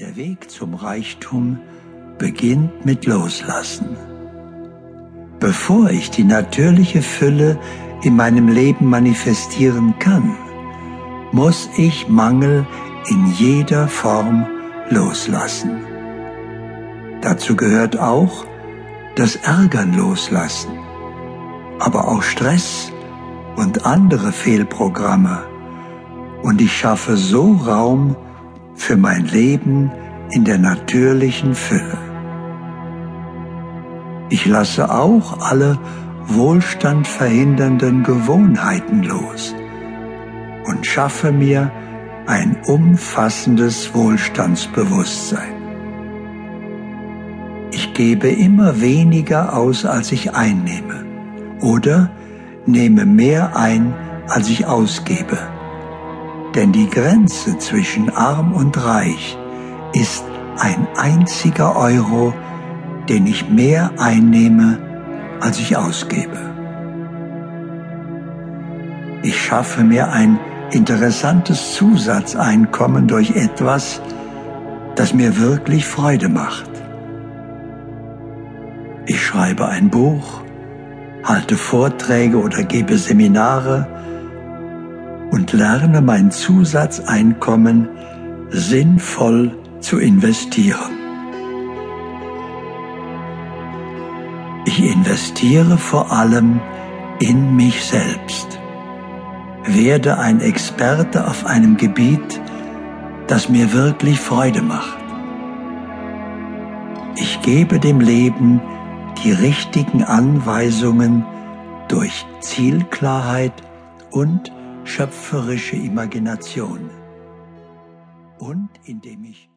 Der Weg zum Reichtum beginnt mit Loslassen. Bevor ich die natürliche Fülle in meinem Leben manifestieren kann, muss ich Mangel in jeder Form loslassen. Dazu gehört auch das Ärgern loslassen, aber auch Stress und andere Fehlprogramme. Und ich schaffe so Raum für mein Leben in der natürlichen Fülle. Ich lasse auch alle Wohlstand verhindernden Gewohnheiten los und schaffe mir ein umfassendes Wohlstandsbewusstsein. Ich gebe immer weniger aus, als ich einnehme oder nehme mehr ein, als ich ausgebe. Denn die Grenze zwischen arm und reich ist ein einziger Euro, den ich mehr einnehme, als ich ausgebe. Ich schaffe mir ein interessantes Zusatzeinkommen durch etwas, das mir wirklich Freude macht. Ich schreibe ein Buch, halte Vorträge oder gebe Seminare und lerne mein Zusatzeinkommen sinnvoll zu investieren. Ich investiere vor allem in mich selbst. Werde ein Experte auf einem Gebiet, das mir wirklich Freude macht. Ich gebe dem Leben die richtigen Anweisungen durch Zielklarheit und schöpferische Imagination. Und indem ich